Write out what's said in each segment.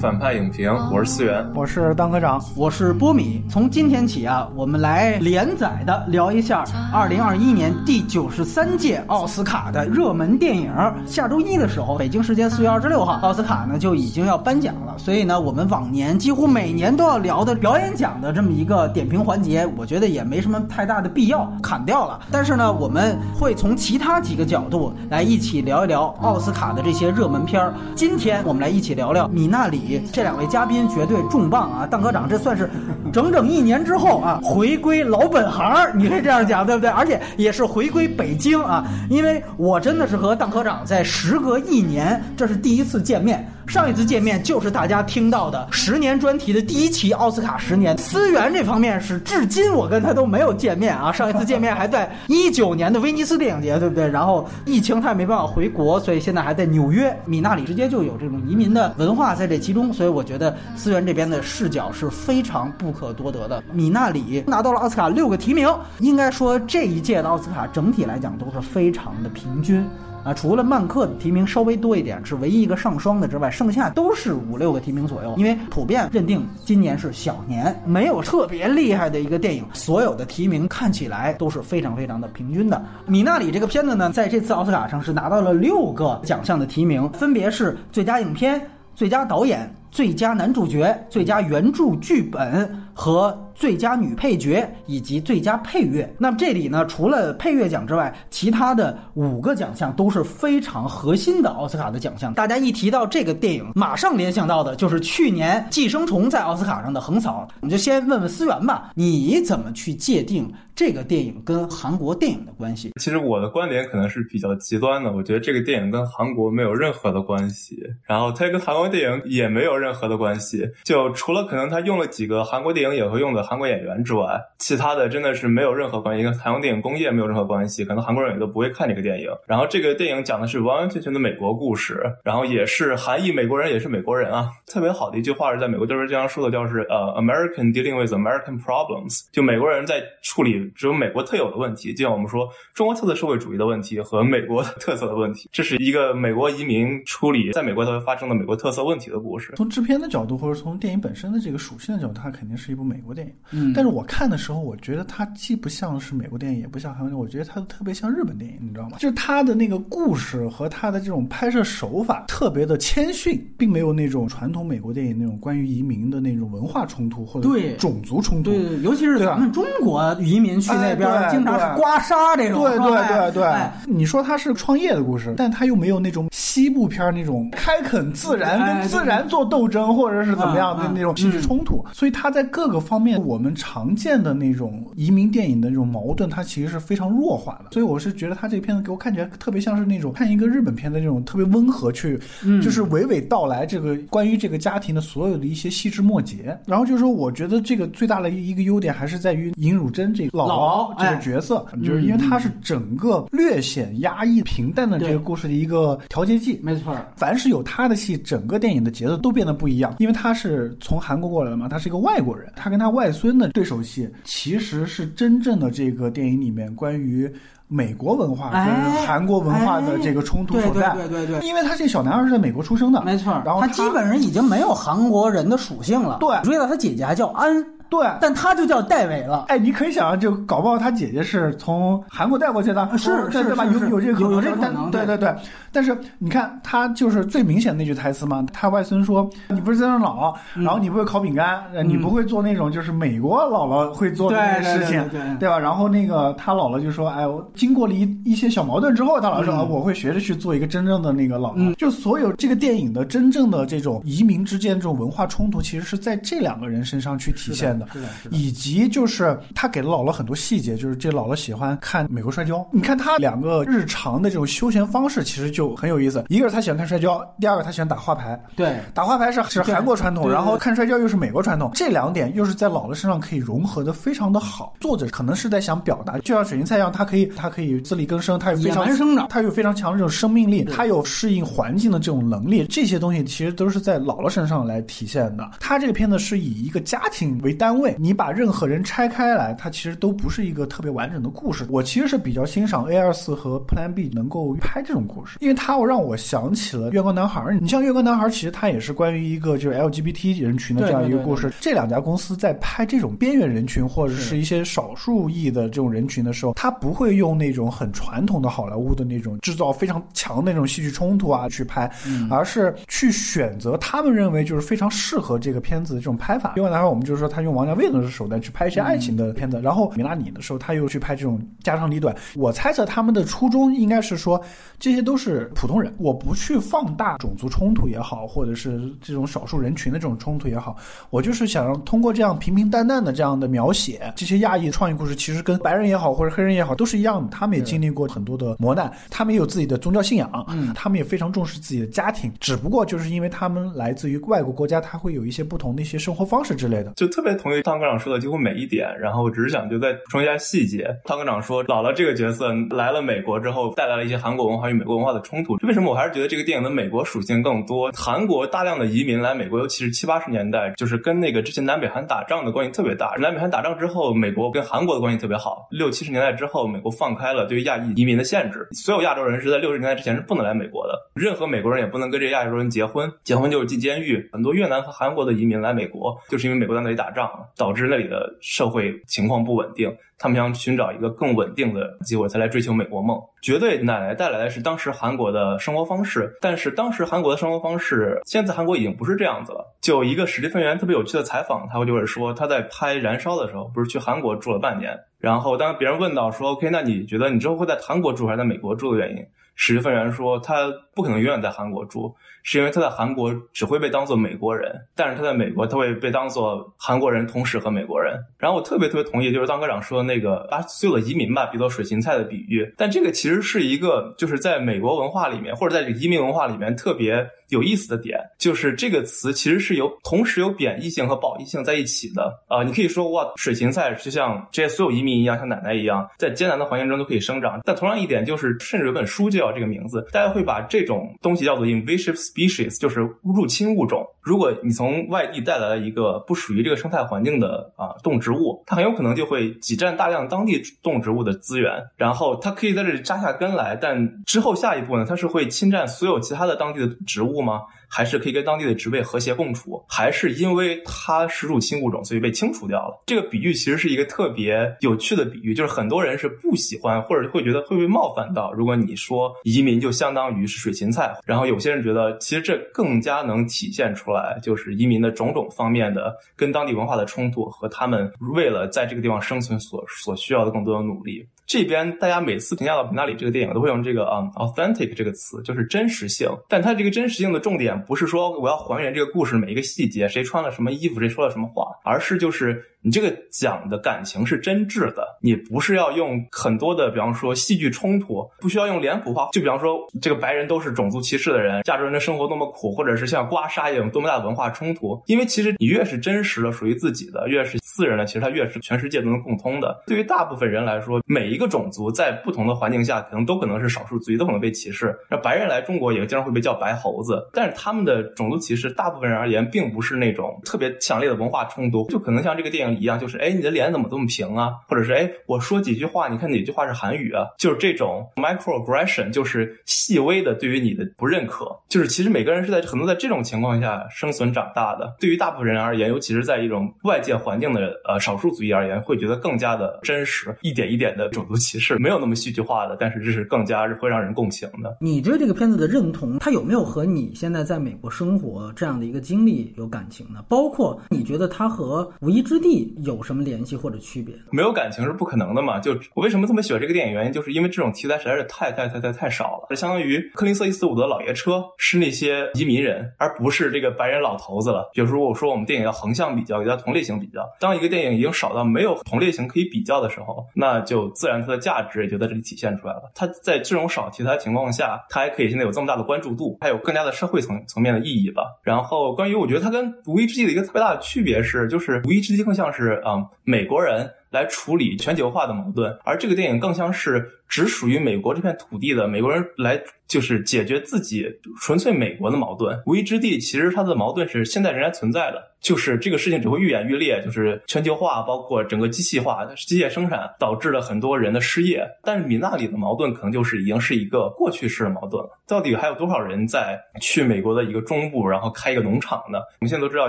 反派影评，我是思源，我是当科长，我是波米。从今天起啊，我们来连载的聊一下二零二一年第九十三届奥斯卡的热门电影。下周一的时候，北京时间四月二十六号，奥斯卡呢就已经要颁奖了。所以呢，我们往年几乎每年都要聊的表演奖的这么一个点评环节，我觉得也没什么太大的必要砍掉了。但是呢，我们会从其他几个角度来一起聊一聊奥斯卡的这些热门片儿。今天我们来一起聊聊米娜。那这两位嘉宾绝对重磅啊！邓科长，这算是整整一年之后啊，回归老本行，你可以这样讲，对不对？而且也是回归北京啊，因为我真的是和邓科长在时隔一年，这是第一次见面。上一次见面就是大家听到的十年专题的第一期奥斯卡十年。思源这方面是至今我跟他都没有见面啊，上一次见面还在一九年的威尼斯电影节，对不对？然后疫情他也没办法回国，所以现在还在纽约。米纳里直接就有这种移民的文化在这其中，所以我觉得思源这边的视角是非常不可多得的。米纳里拿到了奥斯卡六个提名，应该说这一届的奥斯卡整体来讲都是非常的平均。啊，除了曼克的提名稍微多一点，是唯一一个上双的之外，剩下都是五六个提名左右。因为普遍认定今年是小年，没有特别厉害的一个电影，所有的提名看起来都是非常非常的平均的。米纳里这个片子呢，在这次奥斯卡上是拿到了六个奖项的提名，分别是最佳影片、最佳导演、最佳男主角、最佳原著剧本和。最佳女配角以及最佳配乐。那么这里呢，除了配乐奖之外，其他的五个奖项都是非常核心的奥斯卡的奖项。大家一提到这个电影，马上联想到的就是去年《寄生虫》在奥斯卡上的横扫。我们就先问问思源吧，你怎么去界定这个电影跟韩国电影的关系？其实我的观点可能是比较极端的，我觉得这个电影跟韩国没有任何的关系，然后它跟韩国电影也没有任何的关系。就除了可能他用了几个韩国电影也会用的。韩国演员之外，其他的真的是没有任何关系，跟韩国电影工业没有任何关系，可能韩国人也都不会看这个电影。然后这个电影讲的是完完全全的美国故事，然后也是韩裔美国人，也是美国人啊。特别好的一句话是在美国就是经常说的，叫是呃，American dealing with American problems，就美国人在处理只有美国特有的问题，就像我们说中国特色社会主义的问题和美国特色的问题，这是一个美国移民处理在美国会发生的美国特色问题的故事。从制片的角度或者从电影本身的这个属性的角度，它肯定是一部美国电影。嗯，但是我看的时候，我觉得它既不像是美国电影，也不像韩国电影，我觉得它特别像日本电影，你知道吗？就是它的那个故事和它的这种拍摄手法特别的谦逊，并没有那种传统美国电影那种关于移民的那种文化冲突或者种族冲突。对，尤其是咱们中国移民去那边，经常是刮痧这种。对对对对，你说他是创业的故事，但他又没有那种西部片那种开垦自然跟自然做斗争，或者是怎么样的那种戏剧冲突。所以他在各个方面，我们常见的那种移民电影的那种矛盾，它其实是非常弱化的。所以我是觉得他这个片子给我看起来特别像是那种看一个日本片的那种特别温和，去就是娓娓道来这个关于这个家庭的所有的一些细枝末节。然后就是说，我觉得这个最大的一个优点还是在于尹汝贞这个姥姥这个角色，就是因为他是整个略显压抑平淡的这个故事的一个调节剂。没错，凡是有他的戏，整个电影的节奏都变得不一样。因为他是从韩国过来的嘛，他是一个外国人，他跟他外孙的对手戏。其实是真正的这个电影里面关于美国文化跟韩国文化的这个冲突所在。对对对对，因为他这小男孩是在美国出生的，没错。然后他基本上已经没有韩国人的属性了。对，注意到他姐姐还叫安。对，但他就叫戴伟了。哎，你可以想象，就搞不好他姐姐是从韩国带过去的，是是吧？有有这个有这可能。对对对。但是你看，他就是最明显的那句台词嘛。他外孙说：“你不是在那老，然后你不会烤饼干，你不会做那种就是美国姥姥会做的那些事情，对吧？”然后那个他姥姥就说：“哎，我经过了一一些小矛盾之后，他姥姥说：我会学着去做一个真正的那个姥姥。”就所有这个电影的真正的这种移民之间这种文化冲突，其实是在这两个人身上去体现的，以及就是他给了姥姥很多细节，就是这姥姥喜欢看美国摔跤。你看他两个日常的这种休闲方式，其实就很有意思。一个是他喜欢看摔跤，第二个他喜欢打花牌。对，打花牌是是韩国传统，然后看摔跤又是美国传统，这两点又是在姥姥身上可以融合的非常的好。作者可能是在想表达，就像水晶菜一样，它可以它可以自力更生，它有非常生长，它有非常强的这种生命力，它有适应环境的这种能力。这些东西其实都是在姥姥身上来体现的。他这个片子是以一个家庭为单。单位，你把任何人拆开来，它其实都不是一个特别完整的故事。我其实是比较欣赏 A 二四和 Plan B 能够拍这种故事，因为它让我想起了《月光男孩》。你像《月光男孩》，其实它也是关于一个就是 LGBT 人群的这样一个故事。这两家公司在拍这种边缘人群或者是一些少数裔的这种人群的时候，他不会用那种很传统的好莱坞的那种制造非常强的那种戏剧冲突啊去拍，而是去选择他们认为就是非常适合这个片子的这种拍法。月光男孩，我们就是说他用王家卫的手段去拍一些爱情的片子，然后米拉里的时候他又去拍这种家长里短。我猜测他们的初衷应该是说这些都是普通人，我不去放大种族冲突也好，或者是这种少数人群的这种冲突也好，我就是想让通过这样平平淡淡的这样的描写，这些亚裔创业故事其实跟白人也好或者黑人也好都是一样的，他们也经历过很多的磨难，他们也有自己的宗教信仰，嗯，他们也非常重视自己的家庭，只不过就是因为他们来自于外国国家，他会有一些不同的一些生活方式之类的。就特别同意汤科长说的几乎每一点，然后我只是想就再补充一下细节。汤科长说，姥姥这个角色来了美国之后，带来了一些韩国文化与美国文化的冲突。为什么我还是觉得这个电影的美国属性更多？韩国大量的移民来美国，尤其是七八十年代，就是跟那个之前南北韩打仗的关系特别大。南北韩打仗之后，美国跟韩国的关系特别好。六七十年代之后，美国放开了对于亚裔移民的限制，所有亚洲人是在六十年代之前是不能来美国的，任何美国人也不能跟这亚洲人结婚，结婚就是进监狱。很多越南和韩国的移民来美国，就是因为美国在那里打仗，导致那里的社会情况不稳定。他们想寻找一个更稳定的机会，才来追求美国梦。绝对奶奶带来的是当时韩国的生活方式，但是当时韩国的生活方式，现在韩国已经不是这样子了。就一个史蒂芬源特别有趣的采访，他会就是说他在拍《燃烧》的时候，不是去韩国住了半年，然后当别人问到说 “OK，那你觉得你之后会在韩国住还是在美国住的原因？”史蒂芬源说他不可能永远在韩国住，是因为他在韩国只会被当做美国人，但是他在美国他会被当做韩国人，同时和美国人。然后我特别特别同意，就是当科长说的那个把所有的移民吧比作水芹菜的比喻，但这个其实是一个就是在美国文化里面或者在这个移民文化里面特别。有意思的点就是这个词其实是有同时有贬义性和褒义性在一起的啊！你可以说哇，水芹菜就像这些所有移民一样，像奶奶一样，在艰难的环境中都可以生长。但同样一点就是，甚至有本书就叫这个名字，大家会把这种东西叫做 invasive species，就是入侵物种。如果你从外地带来了一个不属于这个生态环境的啊动植物，它很有可能就会挤占大量当地动植物的资源，然后它可以在这里扎下根来，但之后下一步呢，它是会侵占所有其他的当地的植物吗？还是可以跟当地的植被和谐共处？还是因为它是入侵物种，所以被清除掉了？这个比喻其实是一个特别有趣的比喻，就是很多人是不喜欢，或者会觉得会被冒犯到。如果你说移民就相当于是水芹菜，然后有些人觉得其实这更加能体现出来，就是移民的种种方面的跟当地文化的冲突和他们为了在这个地方生存所所需要的更多的努力。这边大家每次评价到《平纳里》这个电影，都会用这个啊 “authentic” 这个词，就是真实性。但它这个真实性的重点不是说我要还原这个故事每一个细节，谁穿了什么衣服，谁说了什么话，而是就是。你这个讲的感情是真挚的，你不是要用很多的，比方说戏剧冲突，不需要用脸谱化。就比方说，这个白人都是种族歧视的人，亚洲人的生活多么苦，或者是像刮痧一样多么大的文化冲突。因为其实你越是真实的、属于自己的，越是私人的，其实它越是全世界都能共通的。对于大部分人来说，每一个种族在不同的环境下，可能都可能是少数族裔，都可能被歧视。那白人来中国也经常会被叫白猴子，但是他们的种族歧视，大部分人而言，并不是那种特别强烈的文化冲突，就可能像这个电影。一样就是，哎，你的脸怎么这么平啊？或者是，哎，我说几句话，你看哪句话是韩语啊？就是这种 microaggression，就是细微的对于你的不认可。就是其实每个人是在很多在这种情况下生存长大的。对于大部分人而言，尤其是在一种外界环境的呃少数族裔而言，会觉得更加的真实。一点一点的种族歧视没有那么戏剧化的，但是这是更加是会让人共情的。你对这个片子的认同，它有没有和你现在在美国生活这样的一个经历有感情呢？包括你觉得它和《无依之地》。有什么联系或者区别？没有感情是不可能的嘛？就我为什么这么喜欢这个电影，原因就是因为这种题材实在是太太太太太少了。相当于克林斯伊斯伍德老爷车是那些移民人，而不是这个白人老头子了。比如说，我说我们电影要横向比较，要同类型比较。当一个电影已经少到没有同类型可以比较的时候，那就自然它的价值也就在这里体现出来了。它在这种少题材情况下，它还可以现在有这么大的关注度，还有更加的社会层层面的意义吧。然后，关于我觉得它跟《无依之地》的一个特别大的区别是，就是《无依之地》更像像。是啊，美国人来处理全球化的矛盾，而这个电影更像是只属于美国这片土地的美国人来，就是解决自己纯粹美国的矛盾。无依之地其实它的矛盾是现在仍然存在的，就是这个事情只会愈演愈烈，就是全球化包括整个机器化、机械生产导致了很多人的失业。但是米纳里的矛盾可能就是已经是一个过去式的矛盾了。到底还有多少人在去美国的一个中部，然后开一个农场呢？我们现在都知道，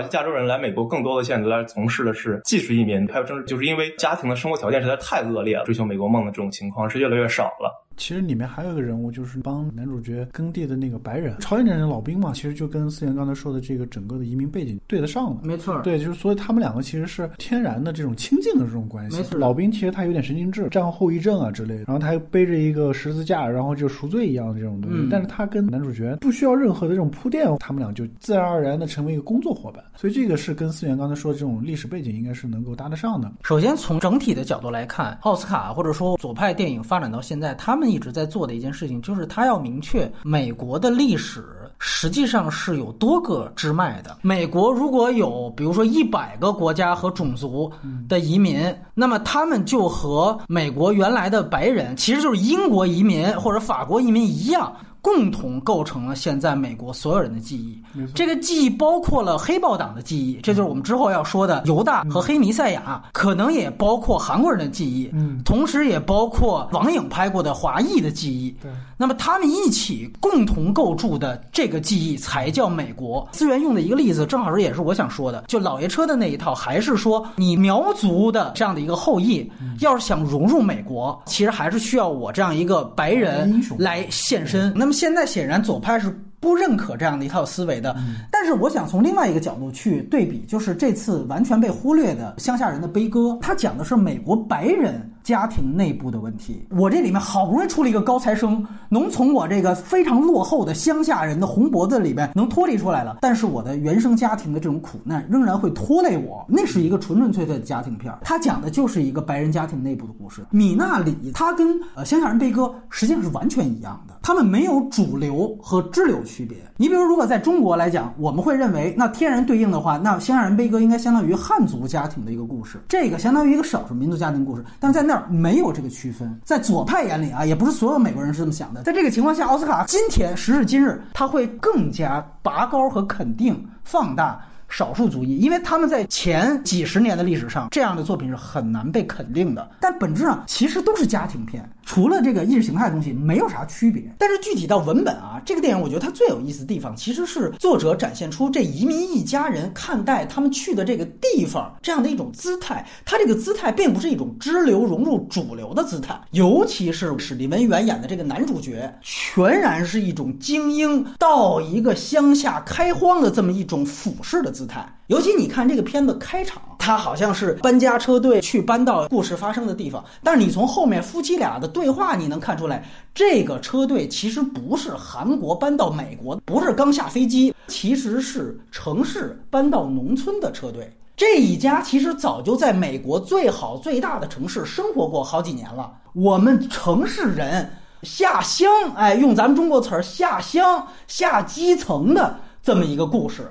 亚洲人来美国更多的现在来从事的是技术移民，还有政治，就是因为家庭的生活条件实在太恶劣了，追求美国梦的这种情况是越来越少了。其实里面还有一个人物，就是帮男主角耕地的那个白人朝鲜战争老兵嘛，其实就跟思源刚才说的这个整个的移民背景对得上了。没错，对，就是所以他们两个其实是天然的这种亲近的这种关系。没错，老兵其实他有点神经质，战后后遗症啊之类的，然后他还背着一个十字架，然后就赎罪一样的这种东西。但是他跟男主角不需要任何的这种铺垫，他们俩就自然而然的成为一个工作伙伴。所以这个是跟思源刚才说的这种历史背景应该是能够搭得上的。首先从整体的角度来看，奥斯卡或者说左派电影发展到现在，他们一直在做的一件。事情就是他要明确美国的历史实际上是有多个支脉的。美国如果有比如说一百个国家和种族的移民，那么他们就和美国原来的白人，其实就是英国移民或者法国移民一样。共同构成了现在美国所有人的记忆。这个记忆包括了黑豹党的记忆，这就是我们之后要说的犹大和黑弥赛亚，可能也包括韩国人的记忆，同时也包括王影拍过的华裔的记忆。那么他们一起共同构筑的这个记忆才叫美国。资源用的一个例子，正好是也是我想说的，就老爷车的那一套，还是说你苗族的这样的一个后裔，要是想融入美国，其实还是需要我这样一个白人来现身。那么现在显然左派是。不认可这样的一套思维的，但是我想从另外一个角度去对比，就是这次完全被忽略的乡下人的悲歌，他讲的是美国白人家庭内部的问题。我这里面好不容易出了一个高材生，能从我这个非常落后的乡下人的红脖子里面能脱离出来了，但是我的原生家庭的这种苦难仍然会拖累我。那是一个纯纯粹粹的家庭片，他讲的就是一个白人家庭内部的故事。米纳里他跟呃乡下人悲歌实际上是完全一样的，他们没有主流和支流。区别，你比如，如果在中国来讲，我们会认为，那天然对应的话，那乡下人悲歌应该相当于汉族家庭的一个故事，这个相当于一个少数民族家庭故事，但在那儿没有这个区分，在左派眼里啊，也不是所有美国人是这么想的。在这个情况下，奥斯卡今天时至今日，他会更加拔高和肯定、放大。少数族裔，因为他们在前几十年的历史上，这样的作品是很难被肯定的。但本质上其实都是家庭片，除了这个意识形态的东西，没有啥区别。但是具体到文本啊，这个电影我觉得它最有意思的地方，其实是作者展现出这移民一家人看待他们去的这个地方这样的一种姿态。他这个姿态并不是一种支流融入主流的姿态，尤其是史蒂文·元演的这个男主角，全然是一种精英到一个乡下开荒的这么一种俯视的姿。姿态，尤其你看这个片子开场，他好像是搬家车队去搬到故事发生的地方，但是你从后面夫妻俩的对话，你能看出来，这个车队其实不是韩国搬到美国，不是刚下飞机，其实是城市搬到农村的车队。这一家其实早就在美国最好最大的城市生活过好几年了。我们城市人下乡，哎，用咱们中国词儿下乡下基层的这么一个故事。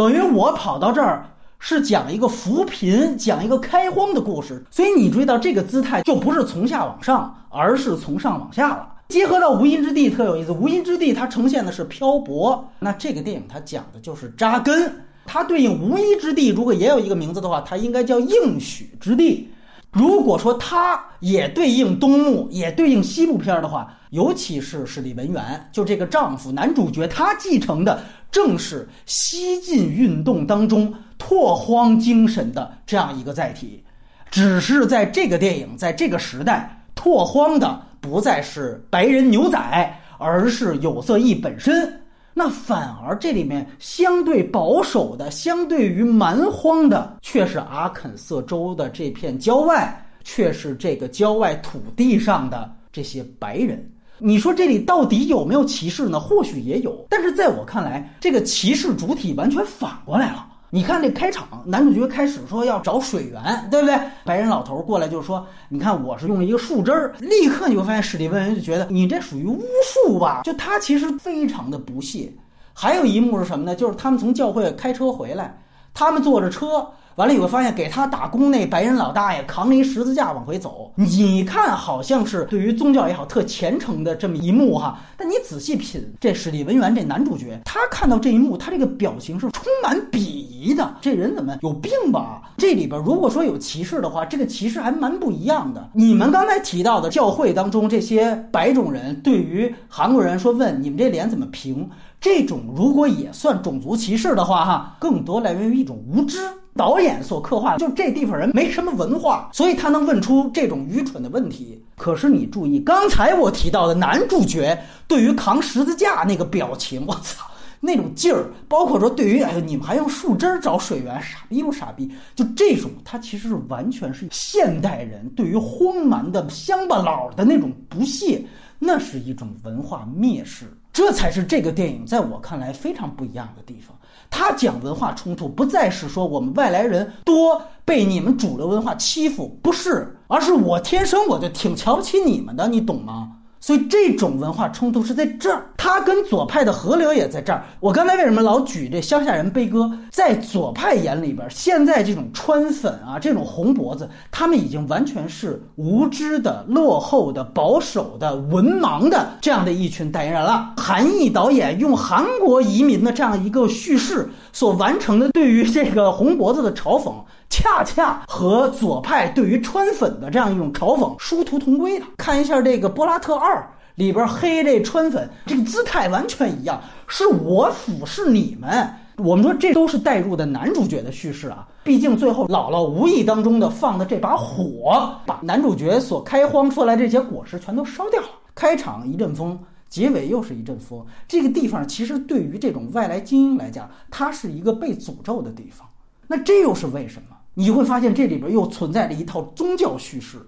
等于我跑到这儿是讲一个扶贫、讲一个开荒的故事，所以你注意到这个姿态就不是从下往上，而是从上往下了。结合到无垠之地特有意思，无垠之地它呈现的是漂泊，那这个电影它讲的就是扎根。它对应无垠之地，如果也有一个名字的话，它应该叫应许之地。如果说它也对应东木，也对应西部片的话，尤其是史蒂文元，就这个丈夫男主角，他继承的。正是西进运动当中拓荒精神的这样一个载体，只是在这个电影在这个时代拓荒的不再是白人牛仔，而是有色裔本身。那反而这里面相对保守的、相对于蛮荒的，却是阿肯色州的这片郊外，却是这个郊外土地上的这些白人。你说这里到底有没有歧视呢？或许也有，但是在我看来，这个歧视主体完全反过来了。你看那开场，男主角开始说要找水源，对不对？白人老头过来就说：“你看，我是用了一个树枝儿。”立刻你会发现，史蒂文就觉得你这属于巫术吧？就他其实非常的不屑。还有一幕是什么呢？就是他们从教会开车回来，他们坐着车。完了，你会发现给他打工那白人老大爷扛着一十字架往回走，你看好像是对于宗教也好特虔诚的这么一幕哈。但你仔细品，这史蒂文元这男主角，他看到这一幕，他这个表情是充满鄙夷的。这人怎么有病吧？这里边如果说有歧视的话，这个歧视还蛮不一样的。你们刚才提到的教会当中这些白种人对于韩国人说问你们这脸怎么平？这种如果也算种族歧视的话，哈，更多来源于一种无知。导演所刻画，就这地方人没什么文化，所以他能问出这种愚蠢的问题。可是你注意，刚才我提到的男主角对于扛十字架那个表情，我操，那种劲儿，包括说对于哎呦，你们还用树枝找水源，傻逼不傻逼？就这种，他其实是完全是现代人对于荒蛮的乡巴佬的那种不屑，那是一种文化蔑视。这才是这个电影在我看来非常不一样的地方。他讲文化冲突，不再是说我们外来人多被你们主流文化欺负，不是，而是我天生我就挺瞧不起你们的，你懂吗？所以这种文化冲突是在这儿，他跟左派的河流也在这儿。我刚才为什么老举这乡下人悲歌？在左派眼里边，现在这种川粉啊，这种红脖子，他们已经完全是无知的、落后的、保守的、文盲的这样的一群代言人了。韩裔导演用韩国移民的这样一个叙事所完成的对于这个红脖子的嘲讽。恰恰和左派对于川粉的这样一种嘲讽殊途同归的。看一下这个《波拉特二》里边黑这川粉，这个姿态完全一样，是我俯视你们。我们说这都是带入的男主角的叙事啊。毕竟最后姥姥无意当中的放的这把火，把男主角所开荒出来这些果实全都烧掉了。开场一阵风，结尾又是一阵风。这个地方其实对于这种外来精英来讲，它是一个被诅咒的地方。那这又是为什么？你会发现这里边又存在着一套宗教叙事，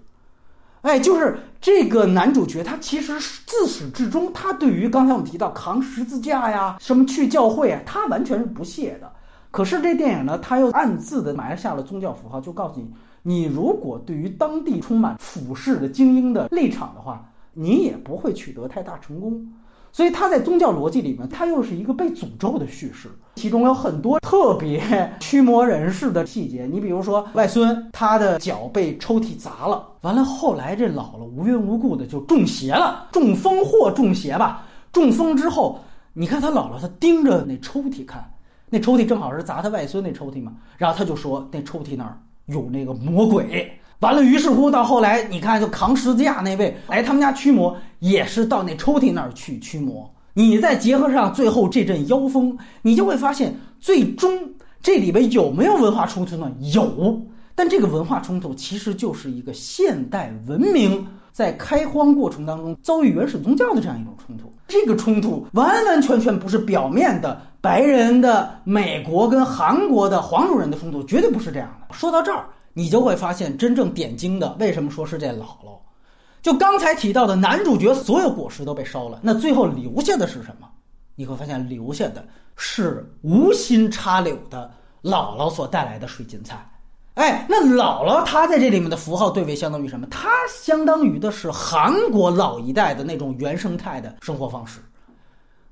哎，就是这个男主角他其实自始至终，他对于刚才我们提到扛十字架呀、什么去教会啊，他完全是不屑的。可是这电影呢，他又暗自的埋下了宗教符号，就告诉你，你如果对于当地充满俯视的精英的立场的话，你也不会取得太大成功。所以他在宗教逻辑里面，他又是一个被诅咒的叙事，其中有很多特别驱魔人士的细节。你比如说，外孙他的脚被抽屉砸了，完了后来这姥姥无缘无故的就中邪了，中风或中邪吧。中风之后，你看他姥姥，他盯着那抽屉看，那抽屉正好是砸他外孙那抽屉嘛，然后他就说那抽屉那儿有那个魔鬼。完了，于是乎到后来，你看就扛十字架那位来他们家驱魔，也是到那抽屉那儿去驱魔。你再结合上最后这阵妖风，你就会发现，最终这里边有没有文化冲突呢？有，但这个文化冲突其实就是一个现代文明在开荒过程当中遭遇原始宗教的这样一种冲突。这个冲突完完全全不是表面的白人的美国跟韩国的黄种人的冲突，绝对不是这样的。说到这儿。你就会发现，真正点睛的，为什么说是这姥姥？就刚才提到的男主角，所有果实都被烧了，那最后留下的是什么？你会发现，留下的是无心插柳的姥姥所带来的水晶菜。哎，那姥姥她在这里面的符号对位相当于什么？它相当于的是韩国老一代的那种原生态的生活方式。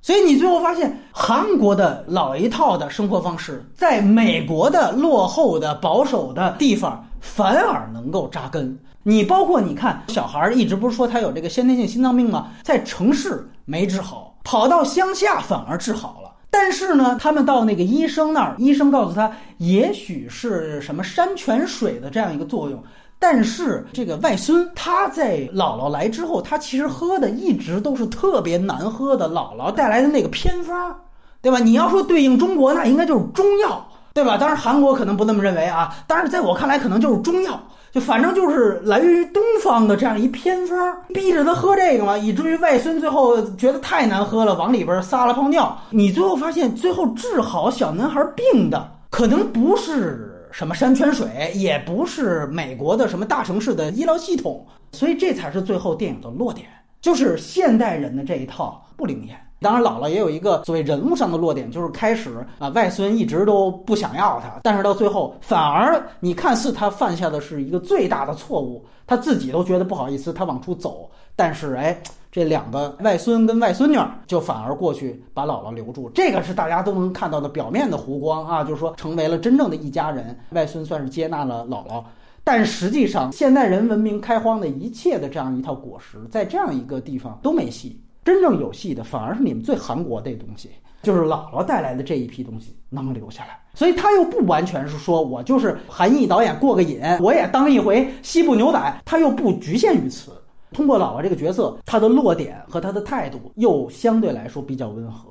所以你最后发现，韩国的老一套的生活方式，在美国的落后的保守的地方反而能够扎根。你包括你看，小孩儿一直不是说他有这个先天性心脏病吗？在城市没治好，跑到乡下反而治好了。但是呢，他们到那个医生那儿，医生告诉他，也许是什么山泉水的这样一个作用。但是这个外孙他在姥姥来之后，他其实喝的一直都是特别难喝的姥姥带来的那个偏方，对吧？你要说对应中国，那应该就是中药，对吧？当然韩国可能不那么认为啊，但是在我看来，可能就是中药，就反正就是来源于东方的这样一偏方，逼着他喝这个嘛，以至于外孙最后觉得太难喝了，往里边撒了泡尿。你最后发现，最后治好小男孩病的，可能不是。什么山泉水也不是美国的什么大城市的医疗系统，所以这才是最后电影的落点，就是现代人的这一套不灵验。当然，姥姥也有一个所谓人物上的落点，就是开始啊，外孙一直都不想要他，但是到最后反而你看似他犯下的是一个最大的错误，他自己都觉得不好意思，他往出走，但是哎，这两个外孙跟外孙女就反而过去把姥姥留住，这个是大家都能看到的表面的湖光啊，就是说成为了真正的一家人。外孙算是接纳了姥姥，但实际上现代人文明开荒的一切的这样一套果实，在这样一个地方都没戏。真正有戏的反而是你们最韩国的东西，就是姥姥带来的这一批东西能留下来。所以他又不完全是说我就是韩裔导演过个瘾，我也当一回西部牛仔，他又不局限于此。通过姥姥这个角色，他的落点和他的态度又相对来说比较温和，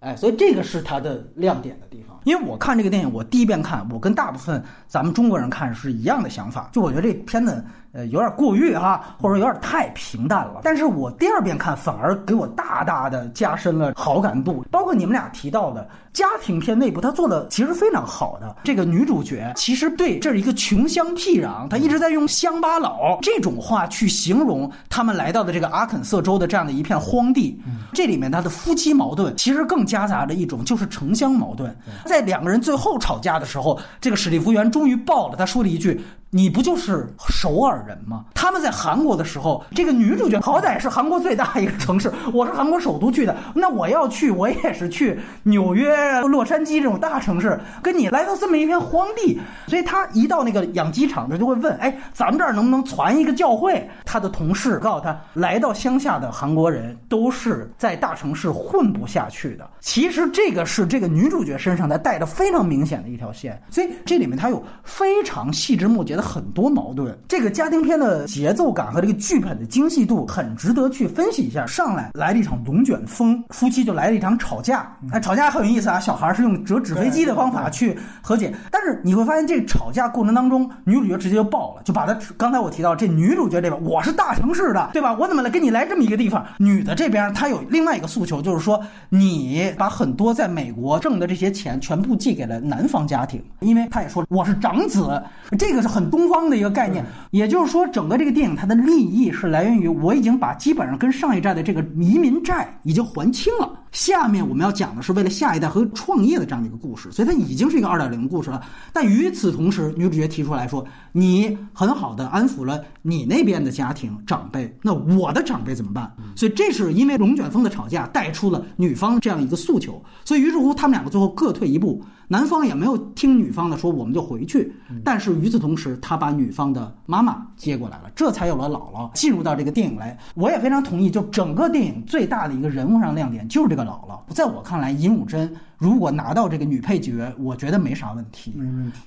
哎，所以这个是他的亮点的地方。因为我看这个电影，我第一遍看，我跟大部分咱们中国人看是一样的想法，就我觉得这片子。呃，有点过誉哈，或者有点太平淡了。但是我第二遍看，反而给我大大的加深了好感度。包括你们俩提到的家庭片内部，他做的其实非常好的。这个女主角其实对这是一个穷乡僻壤，她一直在用乡巴佬这种话去形容他们来到的这个阿肯色州的这样的一片荒地。这里面他的夫妻矛盾其实更夹杂着一种就是城乡矛盾。在两个人最后吵架的时候，这个史蒂夫员终于爆了，他说了一句。你不就是首尔人吗？他们在韩国的时候，这个女主角好歹是韩国最大一个城市，我是韩国首都去的，那我要去，我也是去纽约、洛杉矶这种大城市，跟你来到这么一片荒地，所以他一到那个养鸡场，他就会问：哎，咱们这儿能不能传一个教会？他的同事告诉他，来到乡下的韩国人都是在大城市混不下去的。其实这个是这个女主角身上她带着非常明显的一条线，所以这里面它有非常细枝末节的。很多矛盾，这个家庭片的节奏感和这个剧本的精细度很值得去分析一下。上来来了一场龙卷风，夫妻就来了一场吵架，哎，吵架很有意思啊。小孩是用折纸飞机的方法去和解，但是你会发现这吵架过程当中，女主角直接就爆了，就把她刚才我提到这女主角这边，我是大城市的，对吧？我怎么来跟你来这么一个地方？女的这边她有另外一个诉求，就是说你把很多在美国挣的这些钱全部寄给了男方家庭，因为她也说我是长子，这个是很。东方的一个概念，也就是说，整个这个电影它的利益是来源于我已经把基本上跟上一代的这个移民债已经还清了。下面我们要讲的是为了下一代和创业的这样的一个故事，所以它已经是一个二点零故事了。但与此同时，女主角提出来说：“你很好的安抚了你那边的家庭长辈，那我的长辈怎么办？”所以这是因为龙卷风的吵架带出了女方这样一个诉求。所以于是乎，他们两个最后各退一步。男方也没有听女方的说，我们就回去。但是与此同时，他把女方的妈妈接过来了，这才有了姥姥进入到这个电影来。我也非常同意，就整个电影最大的一个人物上亮点就是这个姥姥。在我看来，尹武珍如果拿到这个女配角，我觉得没啥问题。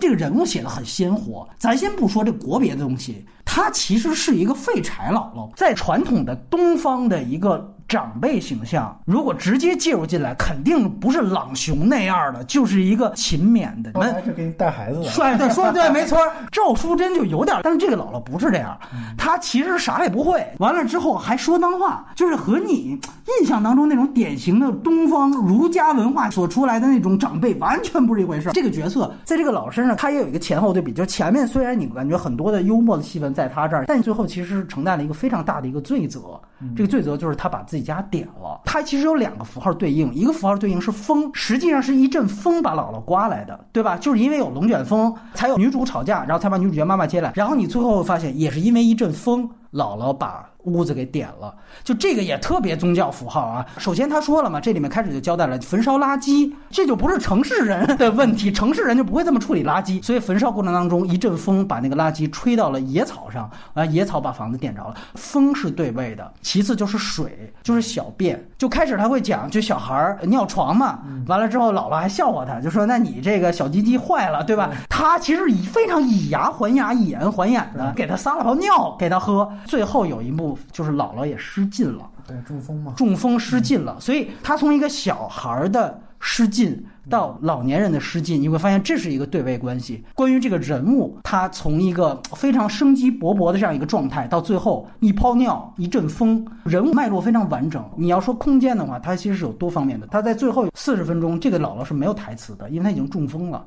这个人物写的很鲜活。咱先不说这国别的东西，她其实是一个废柴姥姥，在传统的东方的一个。长辈形象如果直接介入进来，肯定不是朗雄那样的，就是一个勤勉的。来是给你带孩子的。帅对，说的对，没错。赵淑珍就有点，但是这个姥姥不是这样，她其实啥也不会。完了之后还说脏话，就是和你印象当中那种典型的东方儒家文化所出来的那种长辈完全不是一回事。这个角色在这个老身上，他也有一个前后对比，就前面虽然你感觉很多的幽默的戏份在他这儿，但最后其实是承担了一个非常大的一个罪责。这个罪责就是他把自己家点了。他其实有两个符号对应，一个符号对应是风，实际上是一阵风把姥姥刮来的，对吧？就是因为有龙卷风，才有女主吵架，然后才把女主角妈妈接来。然后你最后发现，也是因为一阵风，姥姥把。屋子给点了，就这个也特别宗教符号啊。首先他说了嘛，这里面开始就交代了焚烧垃圾，这就不是城市人的问题，城市人就不会这么处理垃圾。所以焚烧过程当中，一阵风把那个垃圾吹到了野草上，啊，野草把房子点着了。风是对位的，其次就是水，就是小便。就开始他会讲，就小孩尿床嘛，完了之后姥姥还笑话他，就说那你这个小鸡鸡坏了，对吧？他其实以非常以牙还牙，以眼还眼的给他撒了泡尿给他喝。最后有一幕。就是姥姥也失禁了，对，中风嘛，中风失禁了，所以他从一个小孩的失禁到老年人的失禁，你会发现这是一个对位关系。关于这个人物，他从一个非常生机勃勃的这样一个状态，到最后一泡尿一阵风，人物脉络非常完整。你要说空间的话，它其实是有多方面的。他在最后四十分钟，这个姥姥是没有台词的，因为他已经中风了。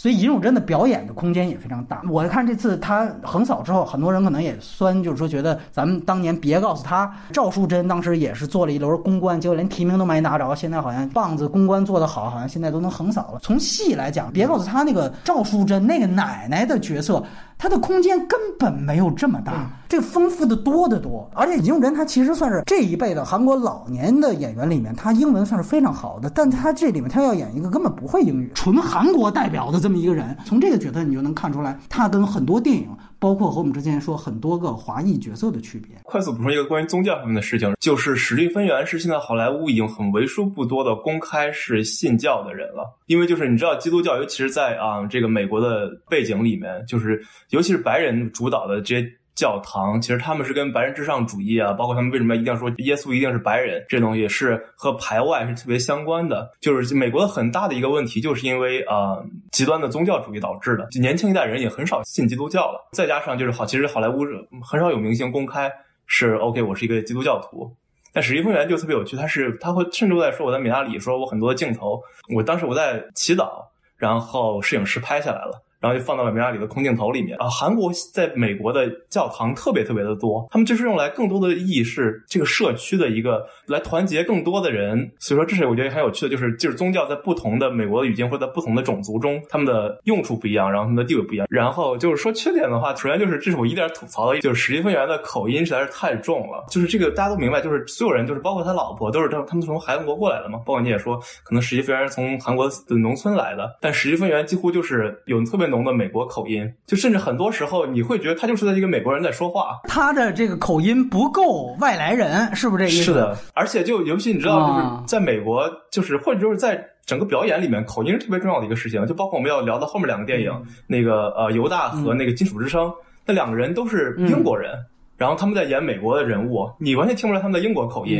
所以尹汝贞的表演的空间也非常大。我看这次她横扫之后，很多人可能也酸，就是说觉得咱们当年别告诉她，赵淑珍当时也是做了一轮公关，结果连提名都没拿着，现在好像棒子公关做得好，好像现在都能横扫了。从戏来讲，别告诉她那个赵淑珍那个奶奶的角色。它的空间根本没有这么大，这丰富的多得多。而且尹汝贞他其实算是这一辈的韩国老年的演员里面，他英文算是非常好的。但他这里面他要演一个根本不会英语、纯韩国代表的这么一个人，从这个角色你就能看出来，他跟很多电影。包括和我们之前说很多个华裔角色的区别。快速补充一个关于宗教方面的事情，就是史蒂芬源是现在好莱坞已经很为数不多的公开是信教的人了。因为就是你知道，基督教尤其是在啊这个美国的背景里面，就是尤其是白人主导的这些。教堂其实他们是跟白人至上主义啊，包括他们为什么一定要说耶稣一定是白人，这东西是和排外是特别相关的。就是美国的很大的一个问题，就是因为呃极端的宗教主义导致的，就年轻一代人也很少信基督教了。再加上就是好，其实好莱坞很少有明星公开是 OK，我是一个基督教徒。但史蒂芬源就特别有趣，他是他会甚至在说我在米拉里说我很多的镜头，我当时我在祈祷，然后摄影师拍下来了。然后就放到了米拉里的空镜头里面啊。韩国在美国的教堂特别特别的多，他们就是用来更多的意义是这个社区的一个来团结更多的人。所以说，这是我觉得很有趣的，就是就是宗教在不同的美国的语境或者在不同的种族中，他们的用处不一样，然后他们的地位不一样。然后就是说缺点的话，首先就是这是我一点吐槽的，就是史蒂芬源的口音实在是太重了。就是这个大家都明白，就是所有人就是包括他老婆都是他他们从韩国过来的嘛。包括你也说，可能史蒂芬源是从韩国的农村来的，但史蒂芬源几乎就是有特别浓的美国口音，就甚至很多时候你会觉得他就是在一个美国人在说话，他的这个口音不够外来人，是不是这意思？是的，而且就尤其你知道，就是在美国，就是或者就是在整个表演里面，口音是特别重要的一个事情。就包括我们要聊到后面两个电影，那个呃犹大和那个金属之声，那两个人都是英国人，然后他们在演美国的人物，你完全听不出来他们的英国口音。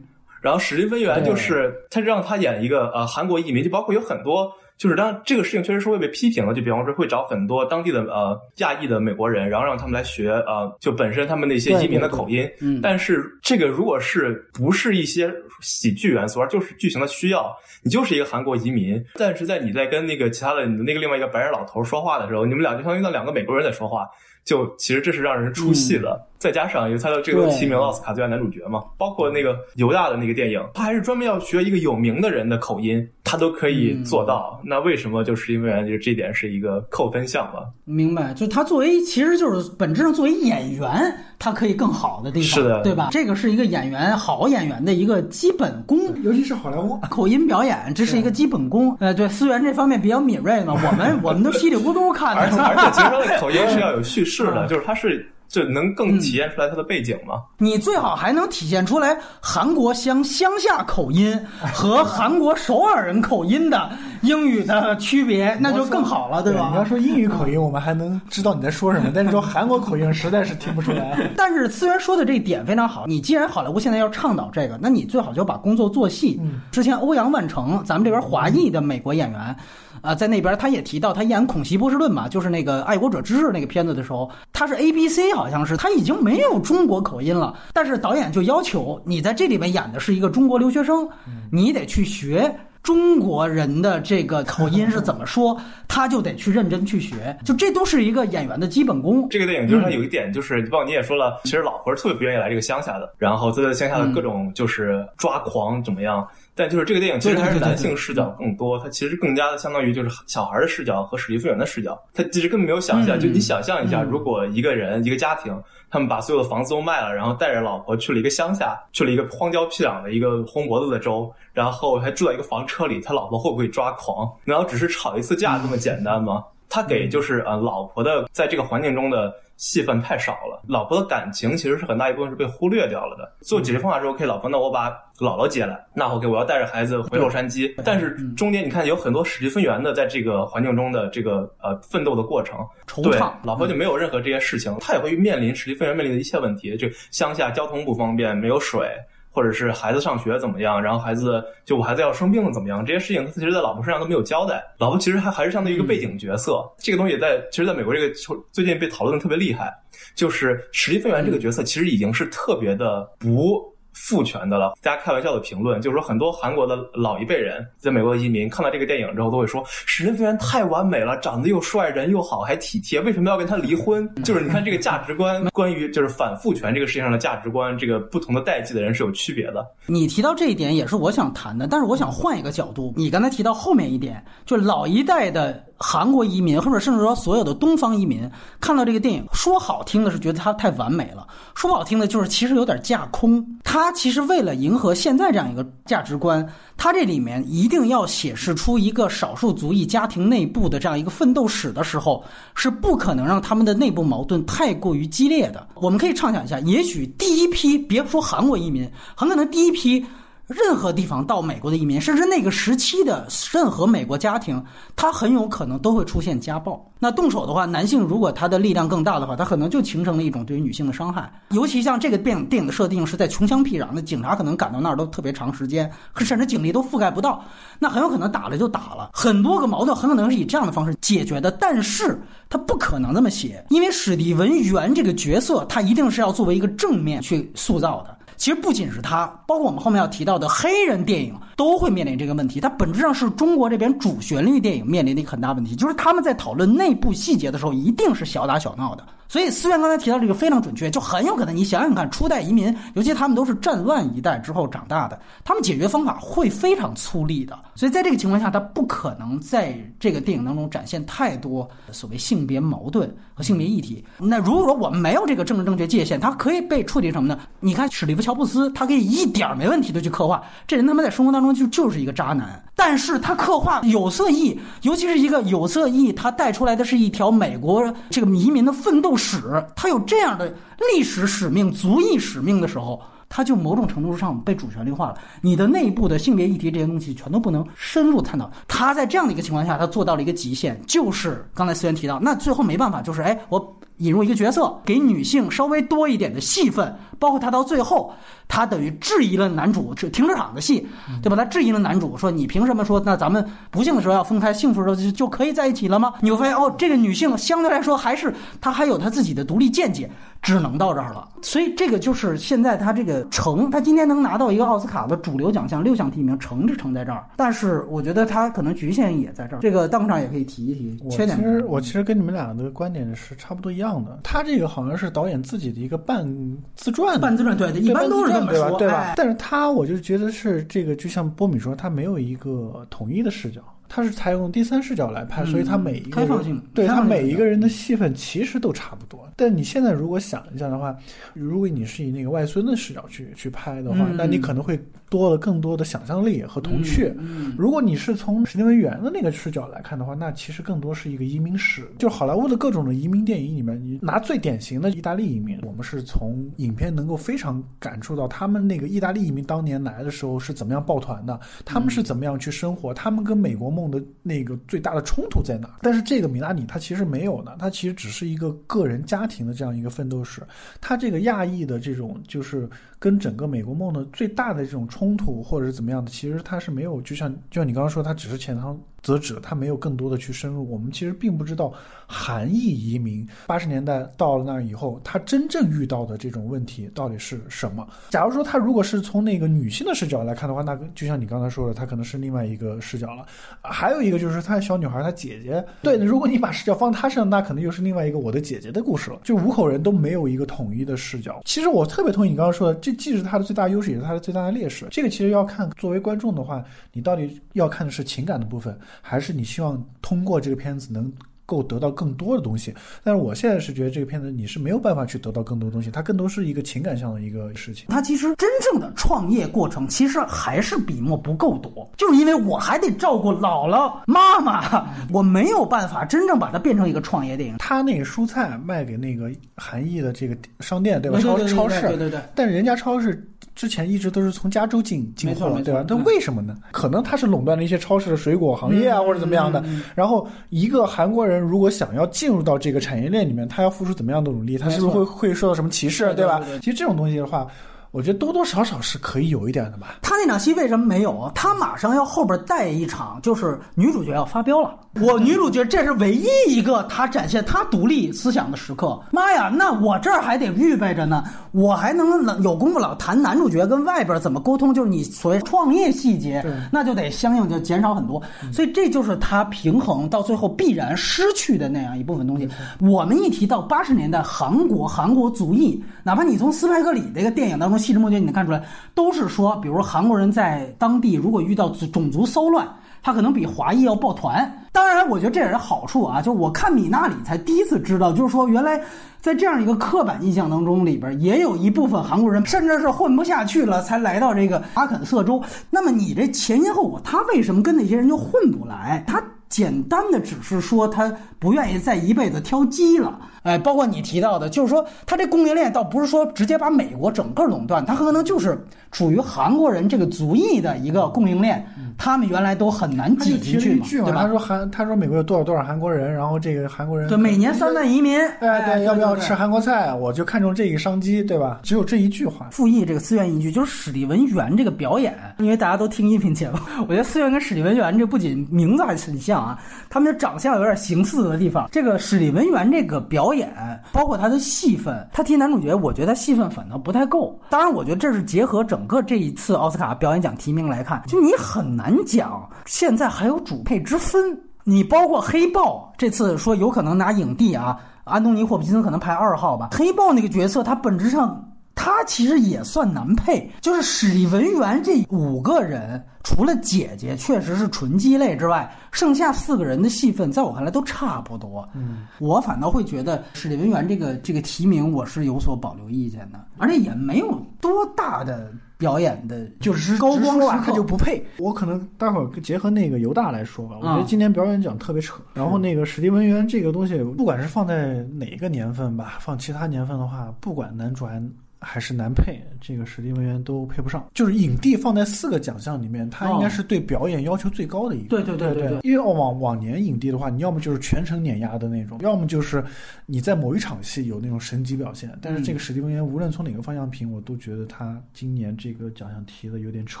然后史蒂芬元就是他让他演一个呃韩国移民，就包括有很多。就是当这个事情确实是会被批评的，就比方说会找很多当地的呃亚裔的美国人，然后让他们来学呃，就本身他们那些移民的口音。嗯，但是这个如果是不是一些喜剧元素，而就是剧情的需要，你就是一个韩国移民，但是在你在跟那个其他的那个另外一个白人老头说话的时候，你们俩就相当于那两个美国人在说话，就其实这是让人出戏的。再加上因为他的这个提名奥斯卡最佳男主角嘛，包括那个犹大的那个电影，他还是专门要学一个有名的人的口音，他都可以做到。那为什么就是因为就这点是一个扣分项嘛？明白，就他作为其实就是本质上作为演员，他可以更好的地方，是的，对吧？这个是一个演员好演员的一个基本功，尤其是好莱坞 口音表演，这是一个基本功。呃，对，思源这方面比较敏锐嘛，我们我们都稀里糊涂看的。而且而且，其实他的口音是要有叙事的，就是他是。就能更体现出来它的背景吗？你最好还能体现出来韩国乡乡下口音和韩国首尔人口音的英语的区别，那就更好了，对吧？你要说英语口音，我们还能知道你在说什么，但是说韩国口音，实在是听不出来。但是思源 说的这点非常好，你既然好莱坞现在要倡导这个，那你最好就把工作做细。之前欧阳万成，咱们这边华裔的美国演员。啊，在那边他也提到，他演《恐袭波士顿》嘛，就是那个《爱国者之日》那个片子的时候，他是 A B C，好像是他已经没有中国口音了，但是导演就要求你在这里面演的是一个中国留学生，你得去学中国人的这个口音是怎么说，他就得去认真去学，就这都是一个演员的基本功。这个电影就是他有一点，就是包括你也说了，其实老婆是特别不愿意来这个乡下的，然后在乡下的各种就是抓狂怎么样。但就是这个电影其实还是男性视角更多，它其实更加的相当于就是小孩的视角和史蒂夫人的视角。他其实根本没有想象，就你想象一下，如果一个人一个家庭，他们把所有的房子都卖了，然后带着老婆去了一个乡下，去了一个荒郊僻壤的一个红脖子的州，然后还住在一个房车里，他老婆会不会抓狂？难道只是吵一次架这么简单吗？他给就是呃老婆的在这个环境中的。戏份太少了，老婆的感情其实是很大一部分是被忽略掉了的。做解决方法是 OK，老婆，那我把姥姥接来，那 OK，我要带着孩子回洛杉矶。但是中间你看有很多史蒂芬源的在这个环境中的这个呃奋斗的过程，惆怅，老婆就没有任何这些事情，他也会面临史蒂芬源面临的一切问题，就乡下交通不方便，没有水。或者是孩子上学怎么样，然后孩子就我孩子要生病了怎么样，这些事情他其实在老婆身上都没有交代。老婆其实还还是相当于一个背景角色，这个东西在其实在美国这个最近被讨论的特别厉害，就是史蒂芬源这个角色其实已经是特别的不父权的了。大家开玩笑的评论就是说，很多韩国的老一辈人在美国的移民看到这个电影之后，都会说史蒂芬太完美了，长得又帅，人又好，还体贴，为什么要跟他离婚？就是你看这个价值观，关于就是反父权这个世界上的价值观，这个不同的代际的人是有区别的。你提到这一点也是我想谈的，但是我想换一个角度。你刚才提到后面一点，就老一代的。韩国移民，或者甚至说所有的东方移民，看到这个电影，说好听的是觉得它太完美了，说不好听的就是其实有点架空。它其实为了迎合现在这样一个价值观，它这里面一定要显示出一个少数族裔家庭内部的这样一个奋斗史的时候，是不可能让他们的内部矛盾太过于激烈的。我们可以畅想一下，也许第一批，别说韩国移民，很可能第一批。任何地方到美国的移民，甚至那个时期的任何美国家庭，他很有可能都会出现家暴。那动手的话，男性如果他的力量更大的话，他可能就形成了一种对于女性的伤害。尤其像这个电影电影的设定是在穷乡僻壤的，警察可能赶到那儿都特别长时间，甚至警力都覆盖不到，那很有可能打了就打了。很多个矛盾很可能是以这样的方式解决的，但是他不可能这么写，因为史蒂文元这个角色，他一定是要作为一个正面去塑造的。其实不仅是他，包括我们后面要提到的黑人电影，都会面临这个问题。它本质上是中国这边主旋律电影面临的一个很大问题，就是他们在讨论内部细节的时候，一定是小打小闹的。所以思源刚才提到这个非常准确，就很有可能你想想看，初代移民，尤其他们都是战乱一代之后长大的，他们解决方法会非常粗粝的。所以在这个情况下，他不可能在这个电影当中展现太多所谓性别矛盾和性别议题。那如果我们没有这个政治正确界限，它可以被处理什么呢？你看史蒂夫乔乔布斯，他可以一点没问题的去刻画这人，他妈在生活当中就就是一个渣男。但是他刻画有色裔，尤其是一个有色裔，他带出来的是一条美国这个移民的奋斗史。他有这样的历史使命、族裔使命的时候，他就某种程度上被主旋律化了。你的内部的性别议题这些东西全都不能深入探讨。他在这样的一个情况下，他做到了一个极限，就是刚才思源提到，那最后没办法，就是哎，我引入一个角色，给女性稍微多一点的戏份，包括他到最后。他等于质疑了男主，这停车场的戏，对吧？他质疑了男主，说：“你凭什么说那咱们不幸的时候要分开，幸福的时候就就可以在一起了吗？”你会发现，哦，这个女性相对来说还是她还有她自己的独立见解，只能到这儿了。所以这个就是现在他这个成，他今天能拿到一个奥斯卡的主流奖项六项提名，成是成在这儿。但是我觉得他可能局限也在这儿。这个当场也可以提一提缺点。其实我其实跟你们俩的观点是差不多一样的。他这个好像是导演自己的一个半自传，半自传，对对，一般都是。这么说？对吧？但是他，我就觉得是这个，就像波米说，他没有一个统一的视角。他是采用第三视角来拍，所以他每一个人对他每一个人的戏份其实都差不多。但你现在如果想一下的话，如果你是以那个外孙的视角去去拍的话，那你可能会多了更多的想象力和童趣。如果你是从史蒂文·元的那个视角来看的话，那其实更多是一个移民史。就好莱坞的各种的移民电影里面，你拿最典型的意大利移民，我们是从影片能够非常感触到他们那个意大利移民当年来的时候是怎么样抱团的，他们是怎么样去生活，他们跟美国梦。的那个最大的冲突在哪？但是这个米拉里他其实没有的，他其实只是一个个人家庭的这样一个奋斗史。他这个亚裔的这种就是跟整个美国梦的最大的这种冲突或者是怎么样的，其实他是没有。就像就像你刚刚说，他只是潜藏。则指，他没有更多的去深入。我们其实并不知道韩裔移民八十年代到了那以后，他真正遇到的这种问题到底是什么。假如说他如果是从那个女性的视角来看的话，那就像你刚才说的，他可能是另外一个视角了。还有一个就是他小女孩，她姐姐。对，如果你把视角放她身上，那可能又是另外一个我的姐姐的故事了。就五口人都没有一个统一的视角。其实我特别同意你刚刚说的，这既是他的最大优势，也是他的最大的劣势。这个其实要看作为观众的话，你到底要看的是情感的部分。还是你希望通过这个片子能够得到更多的东西，但是我现在是觉得这个片子你是没有办法去得到更多东西，它更多是一个情感上的一个事情。它其实真正的创业过程其实还是笔墨不够多，就是因为我还得照顾姥姥妈妈，我没有办法真正把它变成一个创业电影。他那个蔬菜卖给那个韩裔的这个商店对吧？超超市对对对，但人家超市。之前一直都是从加州进进货，对吧？但为什么呢？可能他是垄断了一些超市的水果行业啊，或者怎么样的。然后一个韩国人如果想要进入到这个产业链里面，他要付出怎么样的努力？他是不是会会受到什么歧视，对吧？其实这种东西的话。我觉得多多少少是可以有一点的吧。他那场戏为什么没有啊？他马上要后边带一场，就是女主角要发飙了。我女主角这是唯一一个她展现她独立思想的时刻。妈呀，那我这儿还得预备着呢，我还能有功夫老谈男主角跟外边怎么沟通，就是你所谓创业细节，那就得相应就减少很多。所以这就是他平衡到最后必然失去的那样一部分东西。我们一提到八十年代韩国韩国族裔，哪怕你从斯派克里这个电影当中细枝末节你能看出来，都是说，比如韩国人在当地如果遇到种族骚乱。他可能比华裔要抱团，当然，我觉得这也是好处啊。就是我看米娜里才第一次知道，就是说原来在这样一个刻板印象当中，里边也有一部分韩国人甚至是混不下去了，才来到这个阿肯色州。那么你这前因后果，他为什么跟那些人就混不来？他简单的只是说他不愿意再一辈子挑鸡了。哎，包括你提到的，就是说他这供应链倒不是说直接把美国整个垄断，他可能就是处于韩国人这个族裔的一个供应链。他们原来都很难挤进去嘛，对吧？他说韩，他说美国有多少多少韩国人，然后这个韩国人对每年三万移民，哎对，要不要吃韩国菜？我就看中这一个商机，对吧？只有这一句话。复议这个思源一句就是史蒂文元这个表演，因为大家都听音频节目，我觉得思源跟史蒂文元这不仅名字还很像啊，他们的长相有点形似的地方。这个史蒂文元这个表演，包括他的戏份，他提男主角，我觉得他戏份反倒不太够。当然，我觉得这是结合整个这一次奥斯卡表演奖提名来看，就你很难讲。现在还有主配之分，你包括黑豹这次说有可能拿影帝啊，安东尼霍普金斯可能排二号吧。黑豹那个角色，他本质上他其实也算男配，就是史蒂文元这五个人，除了姐姐确实是纯鸡肋之外，剩下四个人的戏份，在我看来都差不多。嗯，我反倒会觉得史蒂文元这个这个提名，我是有所保留意见的，而且也没有多大的。表演的就是高光时刻，他就不配。我可能待会儿结合那个犹大来说吧，我觉得今年表演奖特别扯。然后那个史蒂文元这个东西，不管是放在哪个年份吧，放其他年份的话，不管男主还。还是男配，这个史蒂文元都配不上。就是影帝放在四个奖项里面，他应该是对表演要求最高的一个。对对对对。因为往往年影帝的话，你要么就是全程碾压的那种，要么就是你在某一场戏有那种神级表现。但是这个史蒂文元，无论从哪个方向评，我都觉得他今年这个奖项提的有点扯。